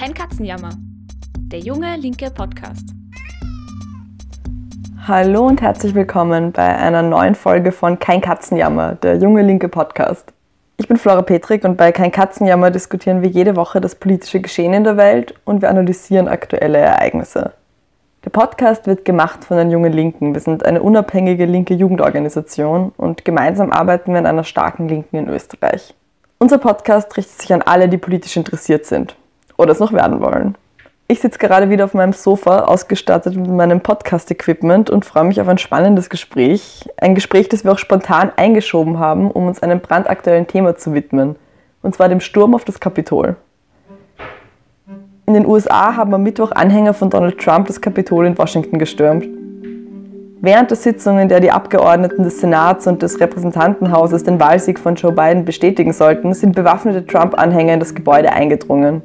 Kein Katzenjammer. Der junge linke Podcast. Hallo und herzlich willkommen bei einer neuen Folge von Kein Katzenjammer, der junge linke Podcast. Ich bin Flora Petrik und bei Kein Katzenjammer diskutieren wir jede Woche das politische Geschehen in der Welt und wir analysieren aktuelle Ereignisse. Der Podcast wird gemacht von den Jungen Linken. Wir sind eine unabhängige linke Jugendorganisation und gemeinsam arbeiten wir an einer starken Linken in Österreich. Unser Podcast richtet sich an alle, die politisch interessiert sind oder es noch werden wollen. Ich sitze gerade wieder auf meinem Sofa, ausgestattet mit meinem Podcast-Equipment und freue mich auf ein spannendes Gespräch. Ein Gespräch, das wir auch spontan eingeschoben haben, um uns einem brandaktuellen Thema zu widmen. Und zwar dem Sturm auf das Kapitol. In den USA haben am Mittwoch Anhänger von Donald Trump das Kapitol in Washington gestürmt. Während der Sitzung, in der die Abgeordneten des Senats und des Repräsentantenhauses den Wahlsieg von Joe Biden bestätigen sollten, sind bewaffnete Trump-Anhänger in das Gebäude eingedrungen.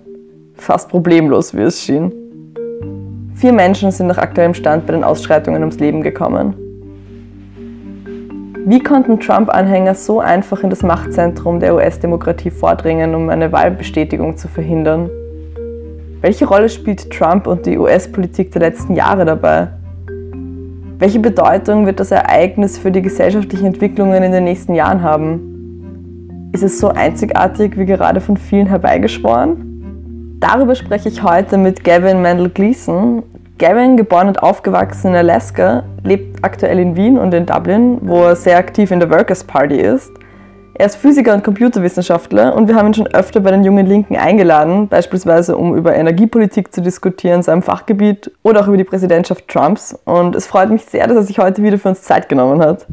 Fast problemlos, wie es schien. Vier Menschen sind nach aktuellem Stand bei den Ausschreitungen ums Leben gekommen. Wie konnten Trump-Anhänger so einfach in das Machtzentrum der US-Demokratie vordringen, um eine Wahlbestätigung zu verhindern? Welche Rolle spielt Trump und die US-Politik der letzten Jahre dabei? Welche Bedeutung wird das Ereignis für die gesellschaftlichen Entwicklungen in den nächsten Jahren haben? Ist es so einzigartig wie gerade von vielen herbeigeschworen? Darüber spreche ich heute mit Gavin Mendel Gleason. Gavin, geboren und aufgewachsen in Alaska, lebt aktuell in Wien und in Dublin, wo er sehr aktiv in der Workers' Party ist. Er ist Physiker und Computerwissenschaftler und wir haben ihn schon öfter bei den Jungen Linken eingeladen, beispielsweise um über Energiepolitik zu diskutieren, seinem Fachgebiet oder auch über die Präsidentschaft Trumps. Und es freut mich sehr, dass er sich heute wieder für uns Zeit genommen hat.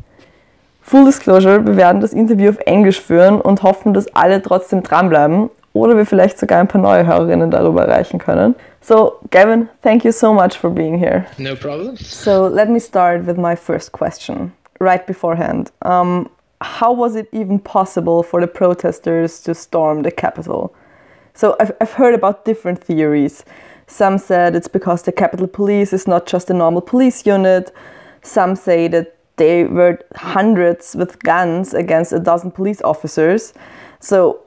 Full Disclosure, wir werden das Interview auf Englisch führen und hoffen, dass alle trotzdem dranbleiben oder wir vielleicht sogar ein paar neue Hörerinnen darüber erreichen können. So, Gavin, thank you so much for being here. No problem. So, let me start with my first question right beforehand. Um, how was it even possible for the protesters to storm the Capitol? So I've, I've heard about different theories. Some said it's because the Capitol Police is not just a normal police unit. Some say that they were hundreds with guns against a dozen police officers. So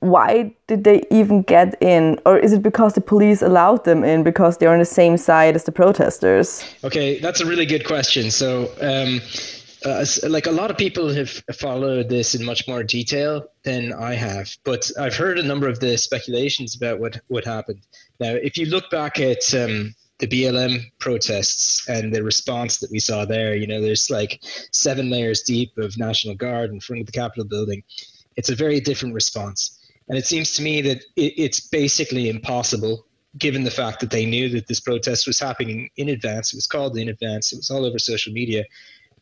why did they even get in? Or is it because the police allowed them in because they're on the same side as the protesters? Okay, that's a really good question. So, um, uh, like a lot of people have followed this in much more detail than I have, but I've heard a number of the speculations about what what happened. Now, if you look back at um, the BLM protests and the response that we saw there, you know, there's like seven layers deep of National Guard in front of the Capitol building. It's a very different response, and it seems to me that it, it's basically impossible given the fact that they knew that this protest was happening in advance. It was called in advance. It was all over social media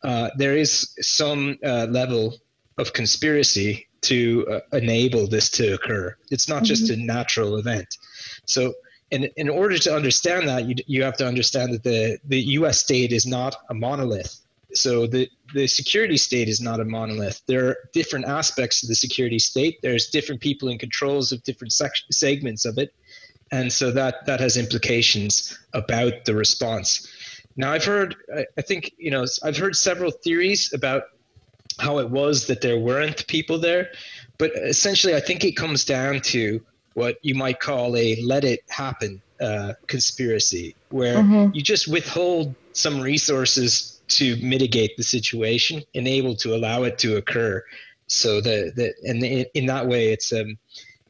uh, there is some uh, level of conspiracy to uh, enable this to occur. It's not mm-hmm. just a natural event. So, in, in order to understand that, you, you have to understand that the, the US state is not a monolith. So, the, the security state is not a monolith. There are different aspects of the security state, there's different people in controls of different sec- segments of it. And so that, that has implications about the response. Now, I've heard, I think, you know, I've heard several theories about how it was that there weren't people there, but essentially, I think it comes down to what you might call a let it happen uh, conspiracy, where mm-hmm. you just withhold some resources to mitigate the situation and able to allow it to occur. So that that and in that way, it's um,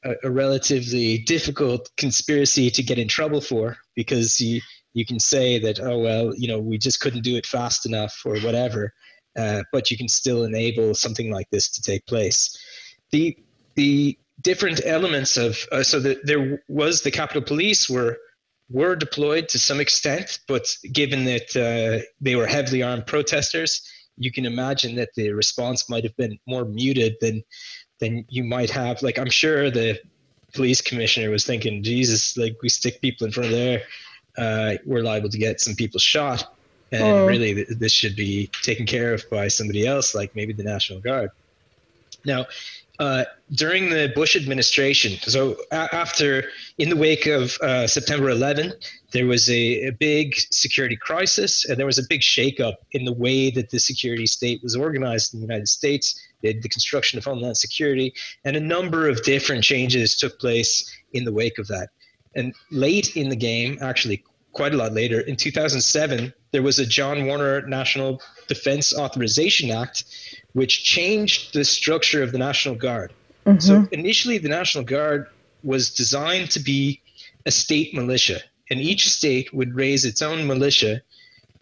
a, a relatively difficult conspiracy to get in trouble for because you you can say that oh well you know we just couldn't do it fast enough or whatever uh, but you can still enable something like this to take place the the different elements of uh, so that there was the capitol police were were deployed to some extent but given that uh, they were heavily armed protesters you can imagine that the response might have been more muted than than you might have like i'm sure the police commissioner was thinking jesus like we stick people in front of there uh, we're liable to get some people shot. And oh. really, th- this should be taken care of by somebody else, like maybe the National Guard. Now, uh, during the Bush administration, so after, in the wake of uh, September 11, there was a, a, big security crisis and there was a big shakeup in the way that the security state was organized in the United States. The, the construction of Homeland Security and a number of different changes took place in the wake of that. And late in the game, actually quite a lot later, in 2007, there was a John Warner National Defense Authorization Act, which changed the structure of the National Guard. Mm-hmm. So initially, the National Guard was designed to be a state militia, and each state would raise its own militia.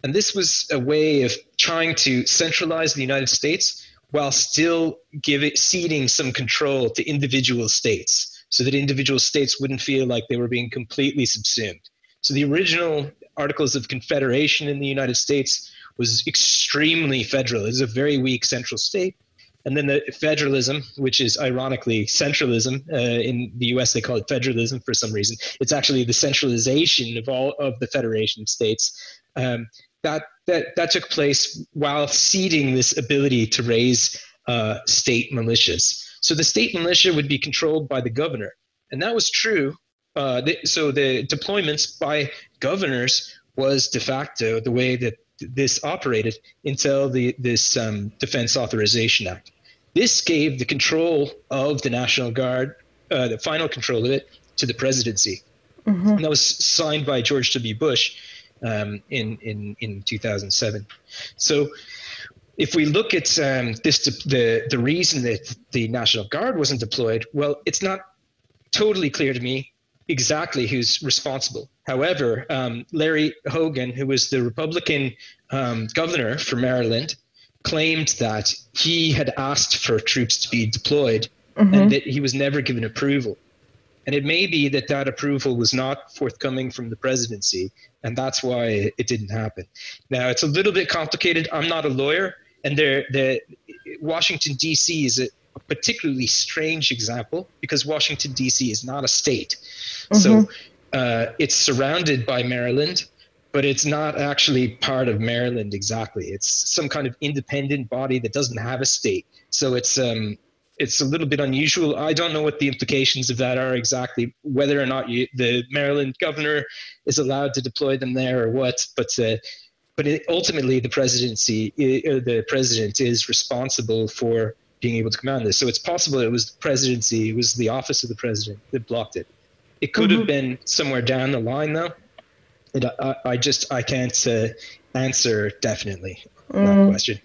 And this was a way of trying to centralize the United States while still giving ceding some control to individual states so that individual states wouldn't feel like they were being completely subsumed. So the original Articles of Confederation in the United States was extremely federal. It was a very weak central state. And then the federalism, which is ironically centralism, uh, in the US they call it federalism for some reason. It's actually the centralization of all of the federation states. Um, that, that, that took place while ceding this ability to raise uh, state militias. So the state militia would be controlled by the governor. And that was true. Uh, so the deployments by governors was de facto the way that this operated until the, this um, Defense Authorization Act. This gave the control of the National Guard, uh, the final control of it, to the presidency. Mm-hmm. And that was signed by George W. Bush um, in, in, in 2007. So if we look at um, this, the, the reason that the National Guard wasn't deployed, well, it's not totally clear to me exactly who's responsible. However, um, Larry Hogan, who was the Republican um, governor for Maryland, claimed that he had asked for troops to be deployed mm-hmm. and that he was never given approval. And it may be that that approval was not forthcoming from the presidency, and that's why it didn't happen. Now, it's a little bit complicated. I'm not a lawyer, and there, the Washington D.C. is a particularly strange example because Washington D.C. is not a state, mm-hmm. so uh, it's surrounded by Maryland, but it's not actually part of Maryland exactly. It's some kind of independent body that doesn't have a state. So it's um, it's a little bit unusual. I don't know what the implications of that are exactly, whether or not you, the Maryland governor is allowed to deploy them there or what. But uh, but it, ultimately, the presidency, uh, the president is responsible for being able to command this. So it's possible it was the presidency, it was the office of the president that blocked it. It could mm-hmm. have been somewhere down the line, though. It, I, I, just I can't uh, answer definitely mm. that question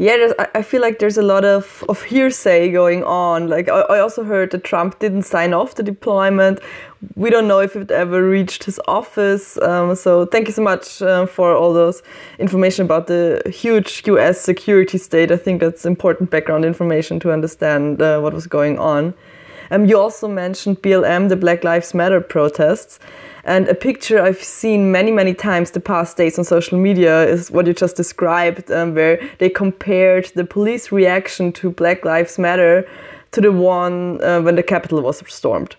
yeah, I feel like there's a lot of, of hearsay going on. Like, I, also heard that Trump didn't sign off the deployment. We don't know if it ever reached his office. Um, so, thank you so much uh, for all those information about the huge US security state. I think that's important background information to understand uh, what was going on. Um, you also mentioned BLM, the Black Lives Matter protests. And a picture I've seen many, many times the past days on social media is what you just described, um, where they compared the police reaction to Black Lives Matter to the one uh, when the Capitol was stormed.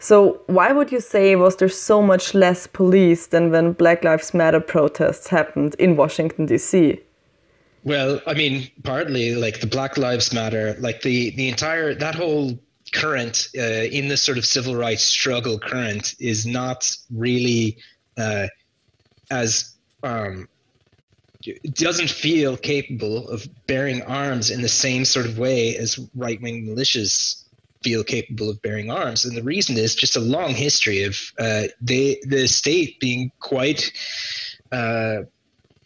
So, why would you say was there so much less police than when Black Lives Matter protests happened in Washington, D.C.? Well, I mean, partly like the Black Lives Matter, like the the entire that whole current uh, in this sort of civil rights struggle current is not really uh, as um, doesn't feel capable of bearing arms in the same sort of way as right wing militias feel capable of bearing arms. And the reason is just a long history of uh, they, the state being quite uh,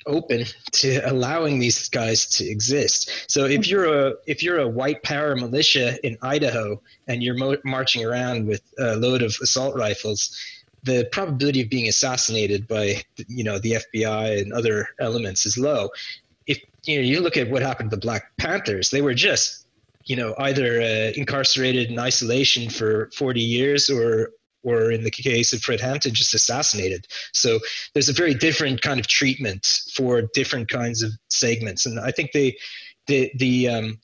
open to allowing these guys to exist. So if you're a if you're a white power militia in Idaho and you're mo- marching around with a load of assault rifles, the probability of being assassinated by you know the FBI and other elements is low. If you know you look at what happened to the Black Panthers, they were just you know either uh, incarcerated in isolation for 40 years or or in the case of Fred Hampton, just assassinated. So there's a very different kind of treatment for different kinds of segments, and I think the the the um,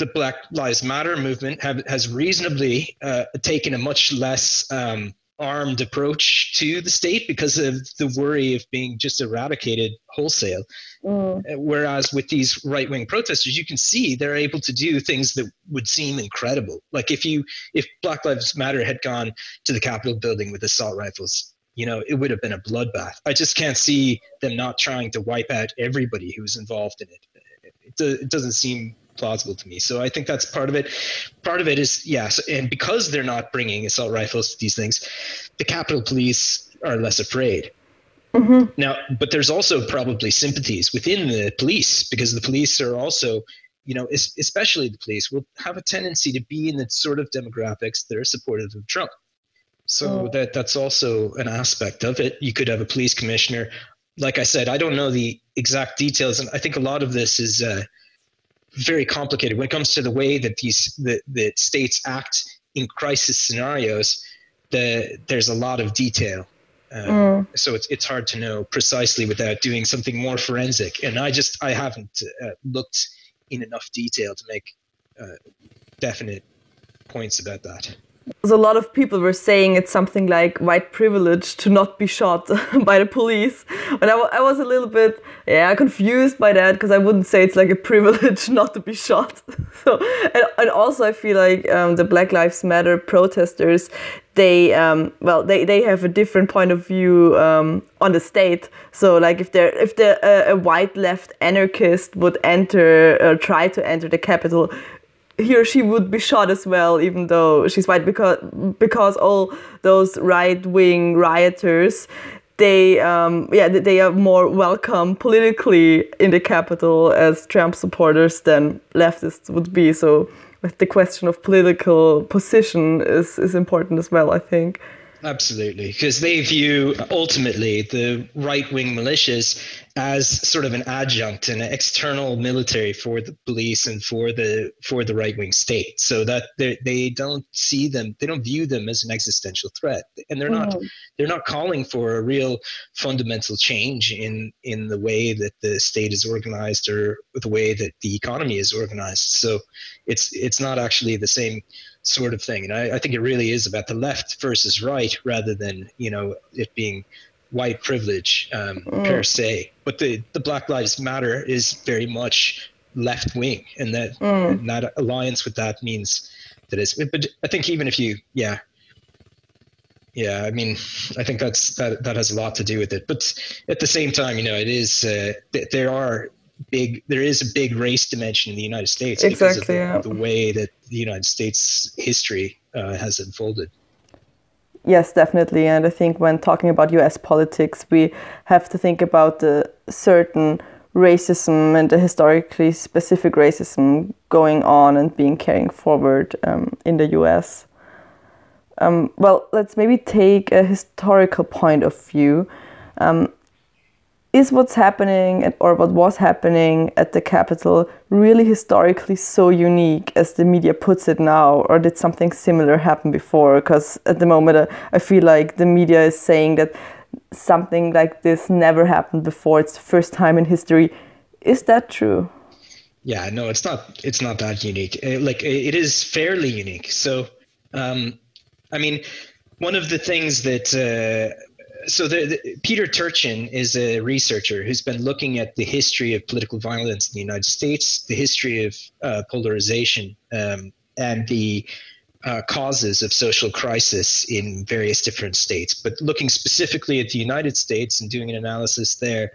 the Black Lives Matter movement have, has reasonably uh, taken a much less um, armed approach to the state because of the worry of being just eradicated wholesale. Mm. Whereas with these right wing protesters, you can see they're able to do things that would seem incredible. Like if you if Black Lives Matter had gone to the Capitol building with assault rifles, you know, it would have been a bloodbath. I just can't see them not trying to wipe out everybody who's involved in. It, it, it doesn't seem plausible to me. So I think that's part of it. Part of it is yes, and because they're not bringing assault rifles to these things, the Capitol Police are less afraid. Mm-hmm. Now, but there's also probably sympathies within the police because the police are also, you know, especially the police will have a tendency to be in the sort of demographics that are supportive of Trump. So oh. that that's also an aspect of it. You could have a police commissioner. Like I said, I don't know the exact details, and I think a lot of this is uh, very complicated when it comes to the way that these the, the states act in crisis scenarios. The, there's a lot of detail um, mm. So it's it's hard to know precisely without doing something more forensic. And I just I haven't uh, looked in enough detail to make uh, definite points about that. So a lot of people were saying it's something like white privilege to not be shot by the police. And I, was a little bit, yeah, confused by that because I wouldn't say it's like a privilege not to be shot. so, and, and also I feel like um, the Black Lives Matter protesters, they, um, well, they, they have a different point of view um, on the state. So like if they're, if the, uh, a white left anarchist would enter, or try to enter the Capitol, he or she would be shot as well, even though she's white, because because all those right wing rioters, they um, yeah they are more welcome politically in the Capitol as Trump supporters than leftists would be. So the question of political position is is important as well, I think. Absolutely, because they view ultimately the right wing militias as sort of an adjunct and an external military for the police and for the for the right wing state. So that they they don't see them, they don't view them as an existential threat, and they're not mm. they're not calling for a real fundamental change in in the way that the state is organized or the way that the economy is organized. So it's it's not actually the same sort of thing. And I, I, think it really is about the left versus right rather than, you know, it being white privilege um, mm. per se. But the, the Black Lives Matter is very much left wing, and that, mm. and that alliance with that means that is. But I think even if you, yeah, yeah, I mean, I think that's that that has a lot to do with it. But at the same time, you know, it is uh, there are big there is a big race dimension in the United States exactly, because of the, yeah. the way that the United States history uh, has unfolded. Yes, definitely. And I think when talking about US politics, we have to think about the certain racism and the historically specific racism going on and being carrying forward um, in the US. Um, well, let's maybe take a historical point of view. Um, is what's happening or what was happening at the Capitol really historically so unique as the media puts it now, or did something similar happen before? Because at the moment, uh, I feel like the media is saying that something like this never happened before. It's the first time in history. Is that true? Yeah, no, it's not. It's not that unique. Uh, like it is fairly unique. So, um, I mean, one of the things that uh, so the, the, Peter Turchin is a researcher who's been looking at the history of political violence in the United States, the history of uh, polarization, um, and the uh, causes of social crisis in various different states. But looking specifically at the United States and doing an analysis there,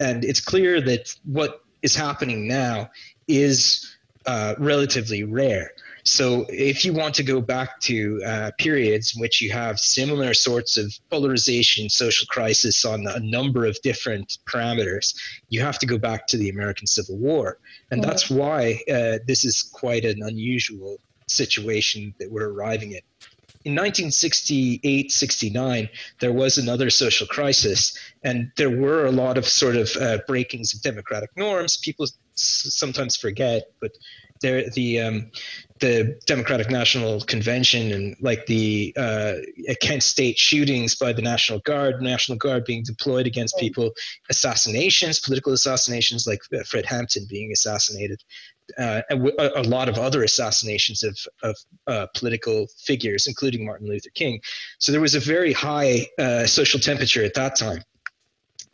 and it's clear that what is happening now is uh, relatively rare. So if you want to go back to uh, periods in which you have similar sorts of polarization, social crisis on a number of different parameters, you have to go back to the American Civil War. And yeah. that's why uh, this is quite an unusual situation that we're arriving at. In 1968 69, there was another social crisis, and there were a lot of sort of uh, breakings of democratic norms. People s- sometimes forget, but there the um, the Democratic National Convention and like the uh, Kent State shootings by the National Guard, National Guard being deployed against people, assassinations, political assassinations like uh, Fred Hampton being assassinated, uh, and a, a, lot of other assassinations of, of uh, political figures, including Martin Luther King. So there was a very high uh, social temperature at that time.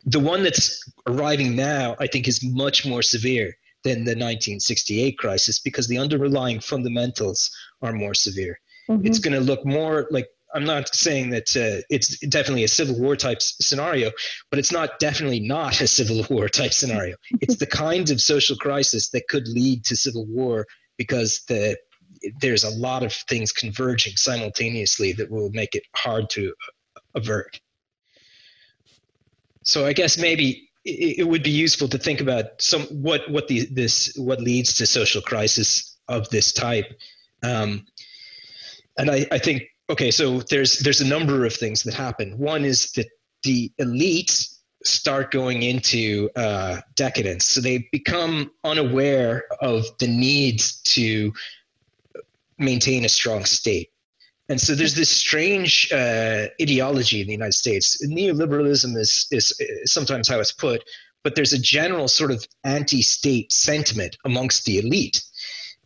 The one that's arriving now, I think, is much more severe than the 1968 crisis because the underlying fundamentals are more severe. Mm-hmm. It's going to look more like I'm not saying that uh, it's definitely a civil war type scenario, but it's not definitely not a civil war type scenario. It's the kind of social crisis that could lead to civil war because the there's a lot of things converging simultaneously that will make it hard to avert. So I guess maybe it, would be useful to think about some what what the this what leads to social crisis of this type. Um, and I, I think okay, so there's there's a number of things that happen. One is that the elite start going into uh, decadence, so they become unaware of the needs to maintain a strong state. And so there's this strange uh, ideology in the United States. Neoliberalism is, is sometimes how it's put, but there's a general sort of anti-state sentiment amongst the elite,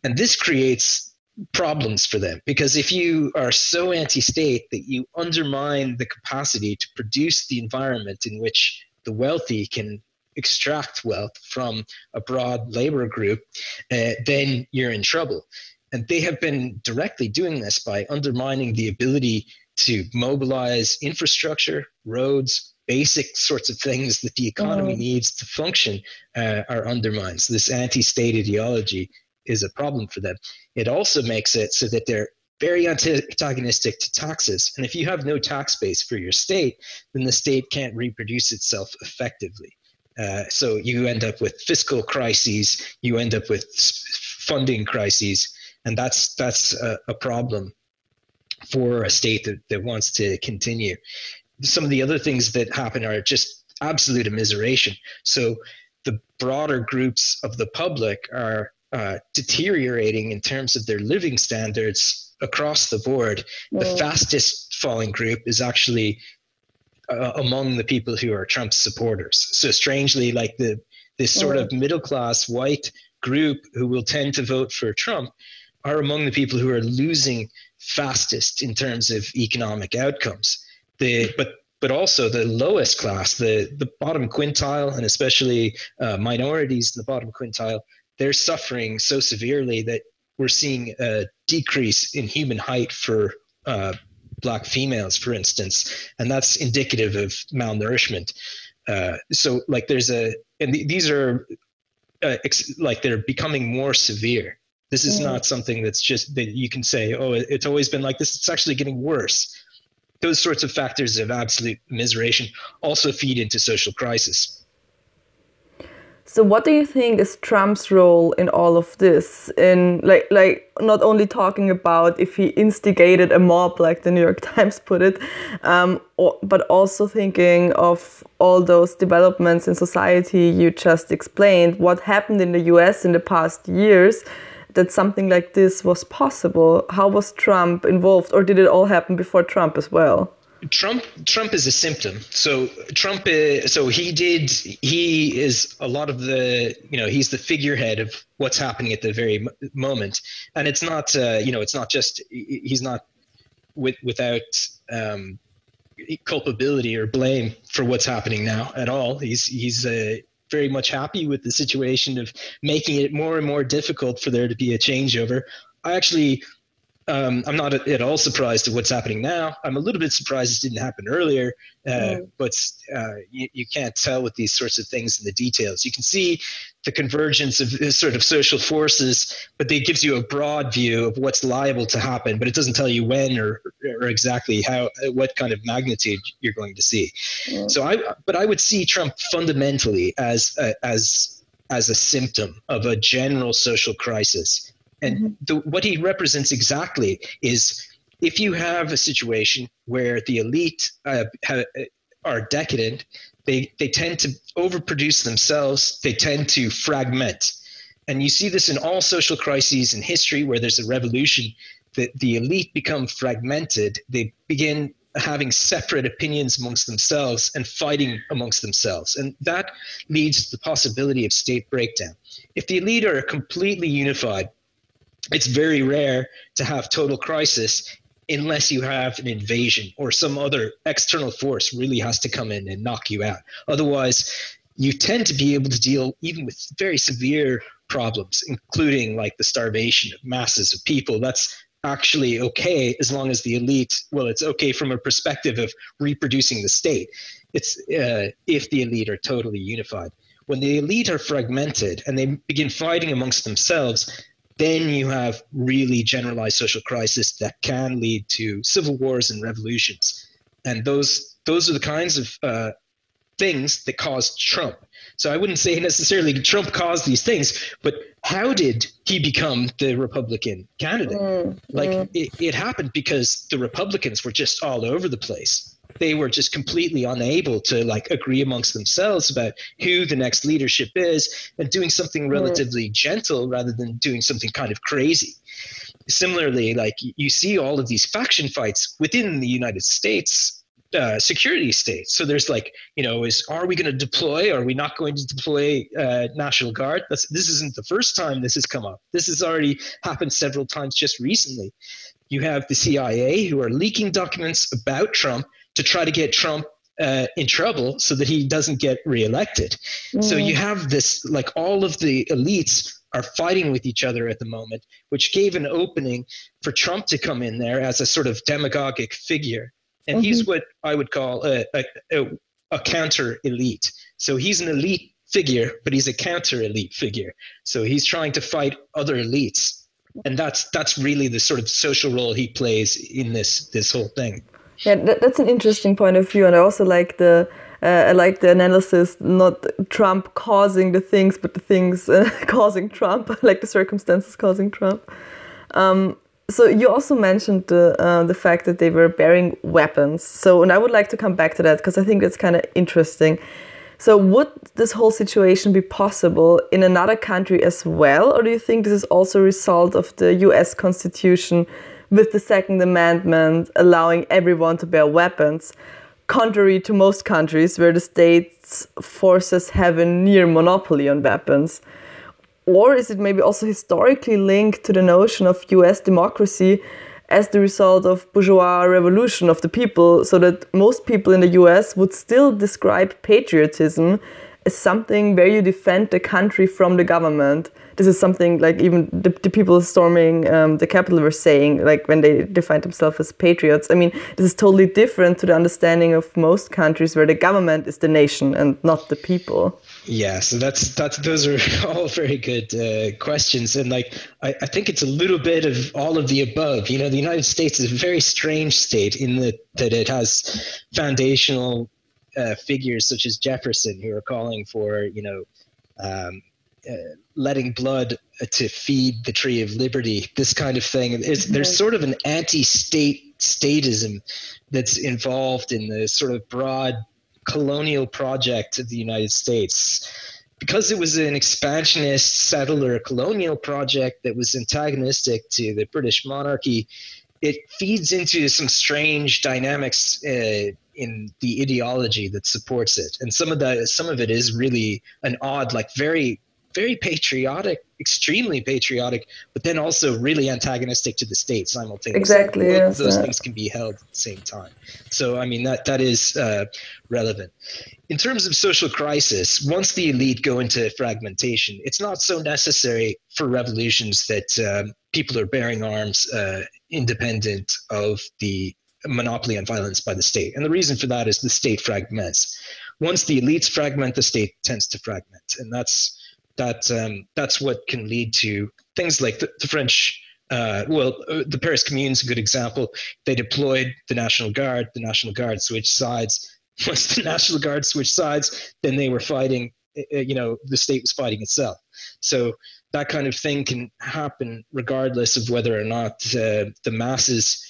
and this creates problems for them because if you are so anti-state that you undermine the capacity to produce the environment in which the wealthy can extract wealth from a broad labor group, uh, then you're in trouble. And they have been directly doing this by undermining the ability to mobilize infrastructure, roads, basic sorts of things that the economy mm. needs to function uh, are undermined. So this anti-state ideology is a problem for them. It also makes it so that they're very antagonistic to taxes. And if you have no tax base for your state, then the state can't reproduce itself effectively. Uh, so you end up with fiscal crises, you end up with funding crises, and that's that's a, a problem for a state that, that wants to continue. Some of the other things that happen are just absolute immiseration. So the broader groups of the public are uh, deteriorating in terms of their living standards across the board. The fastest falling group is actually uh, among the people who are Trump's supporters. So strangely, like the this sort of middle class white group who will tend to vote for Trump are among the people who are losing fastest in terms of economic outcomes. The but but also the lowest class, the the bottom quintile, and especially uh, minorities in the bottom quintile, they're suffering so severely that we're seeing a decrease in human height for uh, black females, for instance, and that's indicative of malnourishment. Uh, so, like, there's a, and th- these are uh, ex- like they're becoming more severe. This is not something that's just that you can say, oh, it's always been like this. It's actually getting worse. Those sorts of factors of absolute miseration also feed into social crisis. So what do you think is Trump's role in all of this? In like like not only talking about if he instigated a mob, like the New York Times put it, um, or, but also thinking of all those developments in society you just explained. What happened in the U.S. in the past years? That something like this was possible? How was Trump involved, or did it all happen before Trump as well? Trump Trump is a symptom. So Trump is, so he did he is a lot of the you know he's the figurehead of what's happening at the very moment, and it's not uh, you know it's not just he's not with without um, culpability or blame for what's happening now at all. He's he's uh, very much happy with the situation of making it more and more difficult for there to be a changeover. I actually um, I'm not at all surprised at what's happening now. I'm a little bit surprised it didn't happen earlier, uh, mm. but uh, you, you, can't tell with these sorts of things in the details. You can see the convergence of this sort of social forces, but it gives you a broad view of what's liable to happen, but it doesn't tell you when or, or exactly how, what kind of magnitude you're going to see. Mm. So I, but I would see Trump fundamentally as, uh, as, as a symptom of a general social crisis and mm-hmm. the, what he represents exactly is if you have a situation where the elite uh, have, are decadent, they, they tend to overproduce themselves, they tend to fragment. And you see this in all social crises in history where there's a revolution, that the elite become fragmented. They begin having separate opinions amongst themselves and fighting amongst themselves. And that leads to the possibility of state breakdown. If the elite are completely unified, it's very rare to have total crisis unless you have an invasion or some other external force really has to come in and knock you out. Otherwise, you tend to be able to deal even with very severe problems, including like the starvation of masses of people. That's actually okay as long as the elite, well, it's okay from a perspective of reproducing the state. It's uh, if the elite are totally unified. When the elite are fragmented and they begin fighting amongst themselves, then you have really generalized social crisis that can lead to civil wars and revolutions. And those those are the kinds of uh, things that caused Trump. So I wouldn't say necessarily Trump caused these things, but how did he become the Republican candidate? Mm, like mm. It, it happened because the Republicans were just all over the place. They were just completely unable to like agree amongst themselves about who the next leadership is and doing something mm. relatively mm. gentle rather than doing something kind of crazy. Similarly, like you see all of these faction fights within the United States uh, security state. So there's like, you know, is are we going to deploy? Are we not going to deploy uh, National Guard? That's, this isn't the first time this has come up. This has already happened several times just recently. You have the CIA who are leaking documents about Trump to try to get Trump uh, in trouble so that he doesn't get reelected. Mm. So you have this, like all of the elites are fighting with each other at the moment, which gave an opening for Trump to come in there as a sort of demagogic figure and mm-hmm. he's what I would call a, a, a, a counter elite. So he's an elite figure, but he's a counter elite figure. So he's trying to fight other elites, and that's that's really the sort of social role he plays in this this whole thing. Yeah, that, that's an interesting point of view, and I also like the. Uh, I like the analysis, not Trump causing the things, but the things uh, causing Trump, like the circumstances causing Trump. Um, so you also mentioned the uh, the fact that they were bearing weapons. So, and I would like to come back to that because I think that's kind of interesting. So, would this whole situation be possible in another country as well, or do you think this is also a result of the U.S. Constitution with the Second Amendment allowing everyone to bear weapons, contrary to most countries where the state's forces have a near monopoly on weapons? Or is it maybe also historically linked to the notion of US democracy as the result of bourgeois revolution of the people, so that most people in the US would still describe patriotism as something where you defend the country from the government? This is something like even the, the people storming um, the Capitol were saying, like when they defined themselves as patriots. I mean, this is totally different to the understanding of most countries where the government is the nation and not the people. Yeah, so that's that's those are all very good uh, questions, and like I, I think it's a little bit of all of the above. You know, the United States is a very strange state in that that it has foundational uh, figures such as Jefferson who are calling for you know um, letting blood to feed the tree of liberty. This kind of thing is there's sort of an anti-state statism that's involved in the sort of broad colonial project of the United States. Because it was an expansionist settler colonial project that was antagonistic to the British monarchy, it feeds into some strange dynamics uh, in the ideology that supports it. And some of that, some of it is really an odd, like very very patriotic, extremely patriotic, but then also really antagonistic to the state simultaneously. Exactly. Yes, those things can be held at the same time. So, I mean, that that is uh, relevant. In terms of social crisis, once the elite go into fragmentation, it's not so necessary for revolutions that um, people are bearing arms uh, independent of the monopoly on violence by the state. And the reason for that is the state fragments. Once the elites fragment, the state tends to fragment. And that's that um, that's what can lead to things like the, the French. Uh, well, uh, the Paris Commune is a good example. They deployed the National Guard. The National Guard switched sides. Once the National Guard switched sides, then they were fighting. Uh, uh, you know, the state was fighting itself. So that kind of thing can happen regardless of whether or not uh, the masses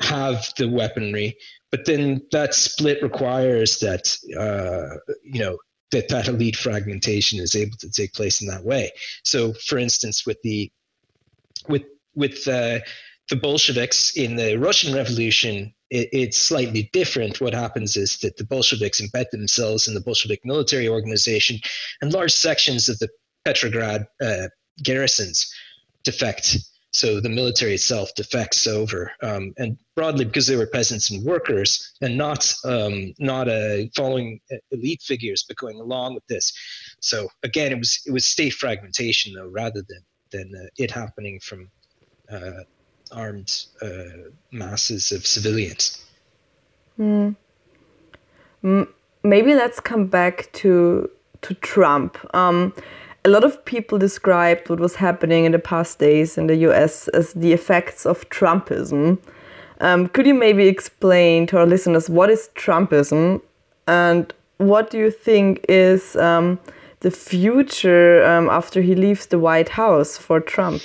have the weaponry. But then that split requires that uh, you know that that elite fragmentation is able to take place in that way. So, for instance, with the with with uh, the Bolsheviks in the Russian Revolution, it, it's slightly different. What happens is that the Bolsheviks embed themselves in the Bolshevik military organization, and large sections of the Petrograd uh, garrisons defect so the military itself defects over, um, and broadly because they were peasants and workers, and not um, not uh, following elite figures, but going along with this. So again, it was it was state fragmentation though, rather than than uh, it happening from uh, armed uh, masses of civilians. Mm. Maybe let's come back to to Trump. Um, a lot of people described what was happening in the past days in the US as the effects of Trumpism. Um, could you maybe explain to our listeners what is Trumpism and what do you think is um, the future um, after he leaves the White House for Trump?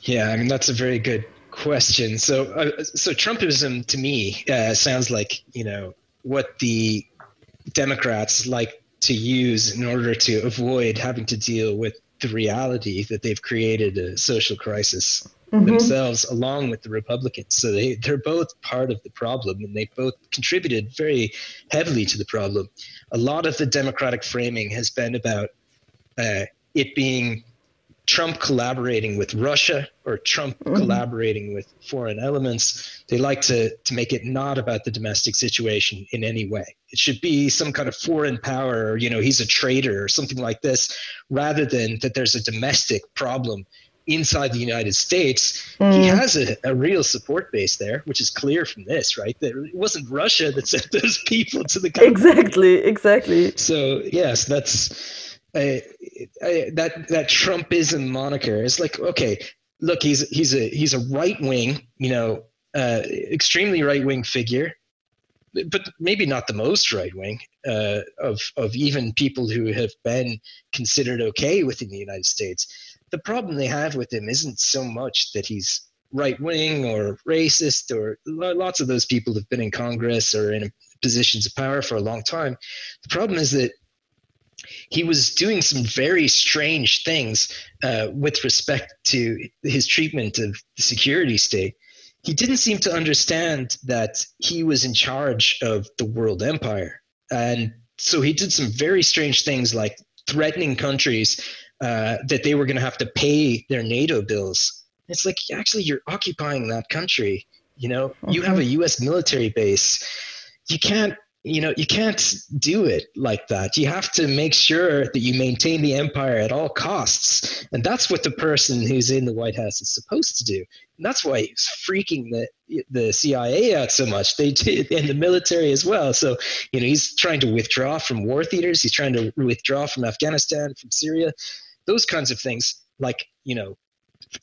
Yeah, I mean that's a very good question. So, uh, so Trumpism to me uh, sounds like you know what the Democrats like to use in order to avoid having to deal with the reality that they've created a social crisis mm-hmm. themselves along with the Republicans. So they, they're both part of the problem and they both contributed very heavily to the problem. A lot of the Democratic framing has been about uh, it being Trump collaborating with Russia or Trump mm-hmm. collaborating with foreign elements. They like to, to make it not about the domestic situation in any way. It should be some kind of foreign power, or, you know, he's a traitor or something like this, rather than that there's a domestic problem inside the United States. Mm. He has a, a real support base there, which is clear from this, right? That it wasn't Russia that sent those people to the country. Exactly, exactly. So, yes, that's That that Trumpism moniker is like okay, look, he's he's a he's a right wing, you know, uh, extremely right wing figure, but maybe not the most right wing uh, of of even people who have been considered okay within the United States. The problem they have with him isn't so much that he's right wing or racist or lots of those people have been in Congress or in positions of power for a long time. The problem is that he was doing some very strange things uh, with respect to his treatment of the security state. He didn't seem to understand that he was in charge of the world empire. And so he did some very strange things like threatening countries uh, that they were going to have to pay their NATO bills. It's like, actually, you're occupying that country. You know, mm-hmm. you have a mm-hmm. US military base. You can't you know you can't do it like that. You have to make sure that you maintain the empire at all costs. And that's what the person who's in the white house is supposed to do. And that's why he's freaking the the cia out so much. They did and the military as well. So you know he's trying to withdraw from war theaters. He's trying to withdraw from afghanistan from syria those kinds of things. Like you know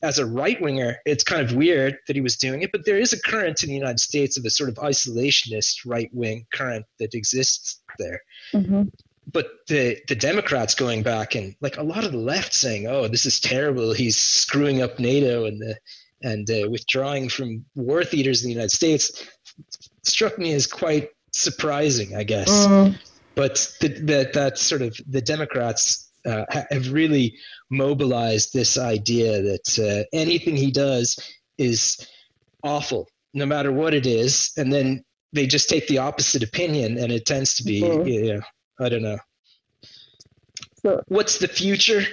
as a right winger, it's kind of weird that he was doing it, but there is a current in the United States of a sort of isolationist right wing current that exists there. Mm-hmm. But the the Democrats going back and like a lot of the left saying, "Oh, this is terrible. He's screwing up NATO and the and uh, withdrawing from war theaters in the United States," struck me as quite surprising, I guess. Mm. But that that sort of the Democrats uh, have really mobilized this idea that uh, anything he does is awful, no matter what it is, and then they just take the opposite opinion, and it tends to be, mm-hmm. know, I don't know. So, What's the future?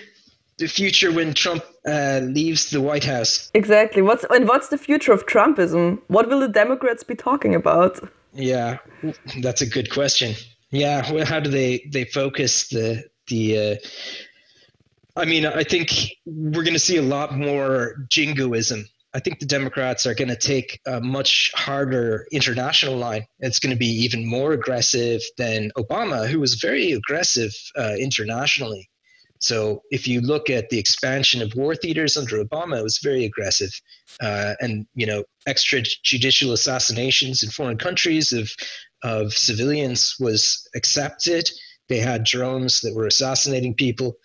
The future when Trump uh, leaves the White House. Exactly. What's and what's the future of Trumpism? What will the Democrats be talking about? Yeah, that's a good question. Yeah, well, how do they they focus the the uh, I mean, I think we're going to see a lot more jingoism. I think the Democrats are going to take a much harder international line. It's going to be even more aggressive than Obama, who was very aggressive uh, internationally. So if you look at the expansion of war theaters under Obama, it was very aggressive, uh, and you know, extrajudicial assassinations in foreign countries of of civilians was accepted. They had drones that were assassinating people.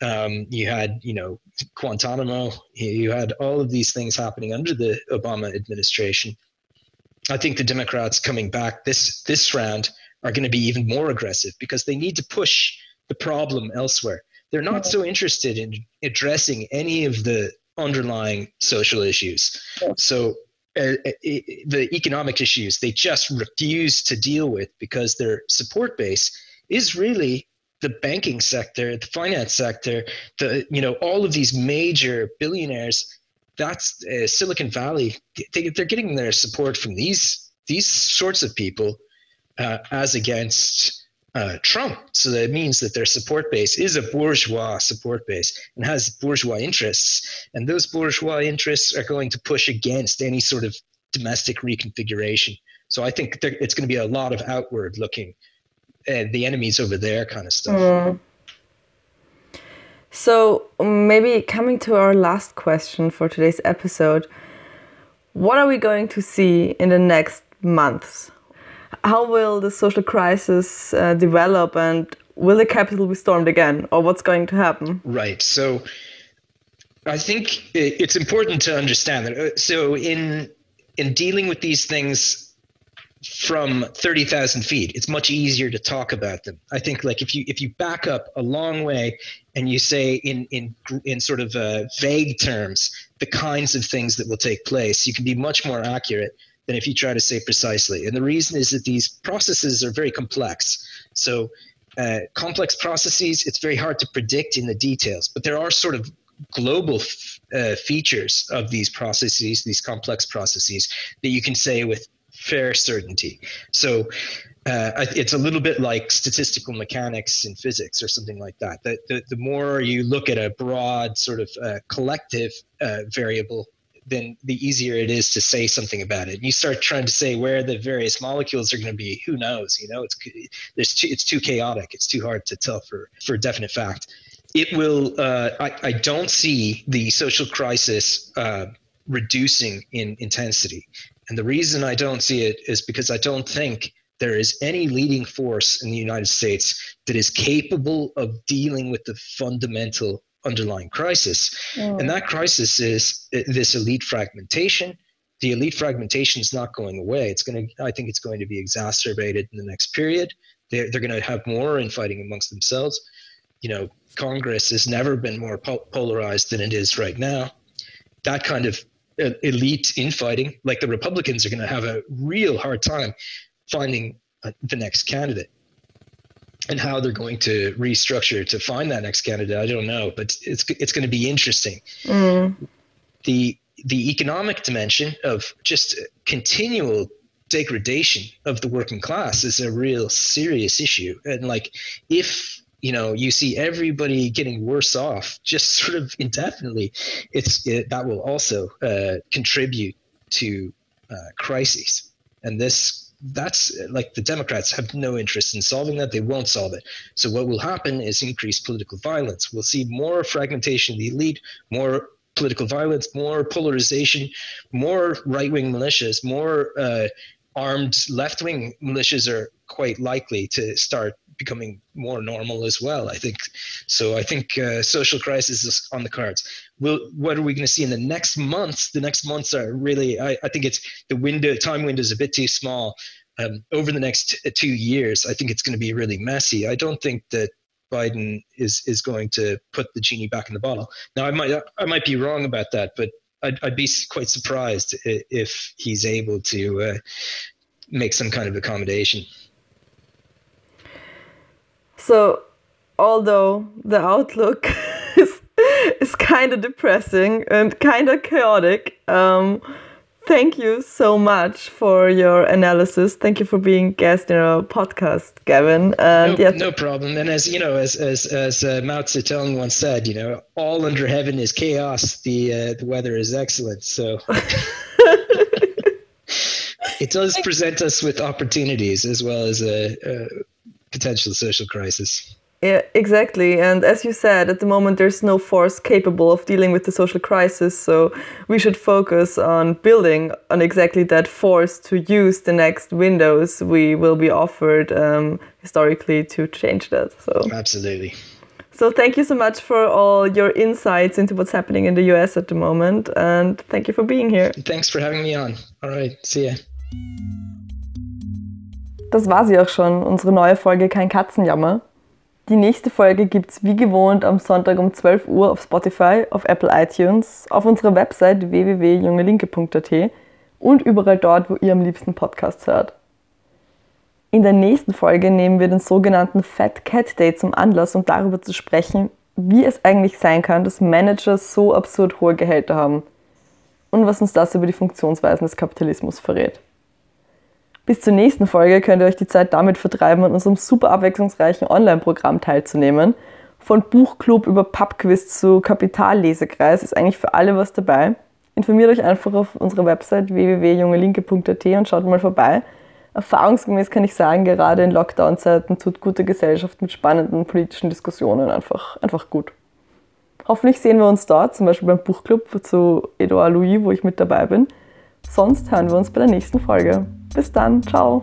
Um, you had, you know, Guantanamo. You had all of these things happening under the Obama administration. I think the Democrats coming back this this round are going to be even more aggressive because they need to push the problem elsewhere. They're not so interested in addressing any of the underlying social issues. So uh, uh the economic issues they just refuse to deal with because their support base is really the banking sector, the finance sector, the you know all of these major billionaires. That's uh, Silicon Valley. They, they're getting their support from these these sorts of people, uh, as against uh, Trump. So that means that their support base is a bourgeois support base and has bourgeois interests. And those bourgeois interests are going to push against any sort of domestic reconfiguration. So I think there, it's going to be a lot of outward looking, uh, the enemies over there kind of stuff. Mm. So maybe coming to our last question for today's episode, what are we going to see in the next months? How will the social crisis uh, develop and will the Capitol be stormed again or what's going to happen? Right. So I think it's important to understand that. Uh, so in in dealing with these things from 30,000 feet, it's much easier to talk about them. I think like if you if you back up a long way and you say in in in sort of uh, vague terms the kinds of things that will take place, you can be much more accurate than if you try to say precisely. And the reason is that these processes are very complex. So uh, complex processes, it's very hard to predict in the details, but there are sort of global uh, features of these processes, these complex processes, that you can say with fair certainty. So uh, it's a little bit like statistical mechanics in physics or something like that. The, the, the more you look at a broad sort of uh, collective uh, variable, then the easier it is to say something about it. You start trying to say where the various molecules are going to be. Who knows? You know, it's there's too, it's too chaotic. It's too hard to tell for for definite fact. It will. Uh, I, I don't see the social crisis uh, reducing in intensity. And the reason I don't see it is because I don't think there is any leading force in the United States that is capable of dealing with the fundamental underlying crisis. Mm. And that crisis is this elite fragmentation. The elite fragmentation is not going away. It's going to, I think it's going to be exacerbated in the next period. They're, they're going to have more infighting amongst themselves. You know, Congress has never been more po- polarized than it is right now. That kind of elite infighting, like the Republicans are going to have a real hard time finding uh, the next candidate. And how they're going to restructure to find that next candidate, I don't know, but it's it's going to be interesting. Mm. The the economic dimension of just continual degradation of the working class is a real serious issue. And like if you know you see everybody getting worse off just sort of indefinitely it's it, that will also uh, contribute to uh, crises. And this that's like the democrats have no interest in solving that. They won't solve it. So what will happen is increased political violence. We'll see more fragmentation of the elite more political violence more polarization more right-wing militias more uh, armed left-wing militias are quite likely to start becoming more normal as well. I think so. I think uh, social crisis is on the cards. Will what are we going to see in the next months? The next months are really. I, I think it's the window time window is a bit too small. Um, over the next two years, I think it's going to be really messy. I don't think that Biden is is going to put the genie back in the bottle. Now, I might I might be wrong about that, but I'd, I'd be quite surprised if he's able to uh, make some kind of accommodation. So, although the outlook is, is kind of depressing and kind of chaotic, um, thank you so much for your analysis. Thank you for being guest in our podcast, Gavin. And no, yeah, no problem. And as you know, as as as uh, Mao Zedong once said, you know, all under heaven is chaos. The uh, the weather is excellent. So. it does present us with opportunities as well as a, a potential social crisis. Yeah, exactly. And as you said, at the moment there's no force capable of dealing with the social crisis, so we should focus on building on exactly that force to use the next windows we will be offered um, historically to change that. So absolutely. So thank you so much for all your insights into what's happening in the US at the moment, and thank you for being here. Thanks for having me on. All right, see ya. Das war sie auch schon, unsere neue Folge Kein Katzenjammer. Die nächste Folge gibt es wie gewohnt am Sonntag um 12 Uhr auf Spotify, auf Apple iTunes, auf unserer Website www.jungelinke.at und überall dort, wo ihr am liebsten Podcasts hört. In der nächsten Folge nehmen wir den sogenannten Fat Cat Day zum Anlass, um darüber zu sprechen, wie es eigentlich sein kann, dass Manager so absurd hohe Gehälter haben und was uns das über die Funktionsweisen des Kapitalismus verrät. Bis zur nächsten Folge könnt ihr euch die Zeit damit vertreiben, an unserem super abwechslungsreichen Online-Programm teilzunehmen. Von Buchclub über Pubquiz zu Kapitallesekreis ist eigentlich für alle was dabei. Informiert euch einfach auf unserer Website www.jungelinke.at und schaut mal vorbei. Erfahrungsgemäß kann ich sagen, gerade in Lockdown-Zeiten tut gute Gesellschaft mit spannenden politischen Diskussionen einfach, einfach gut. Hoffentlich sehen wir uns dort, zum Beispiel beim Buchclub zu Edouard Louis, wo ich mit dabei bin. Sonst hören wir uns bei der nächsten Folge. Bis dann, ciao!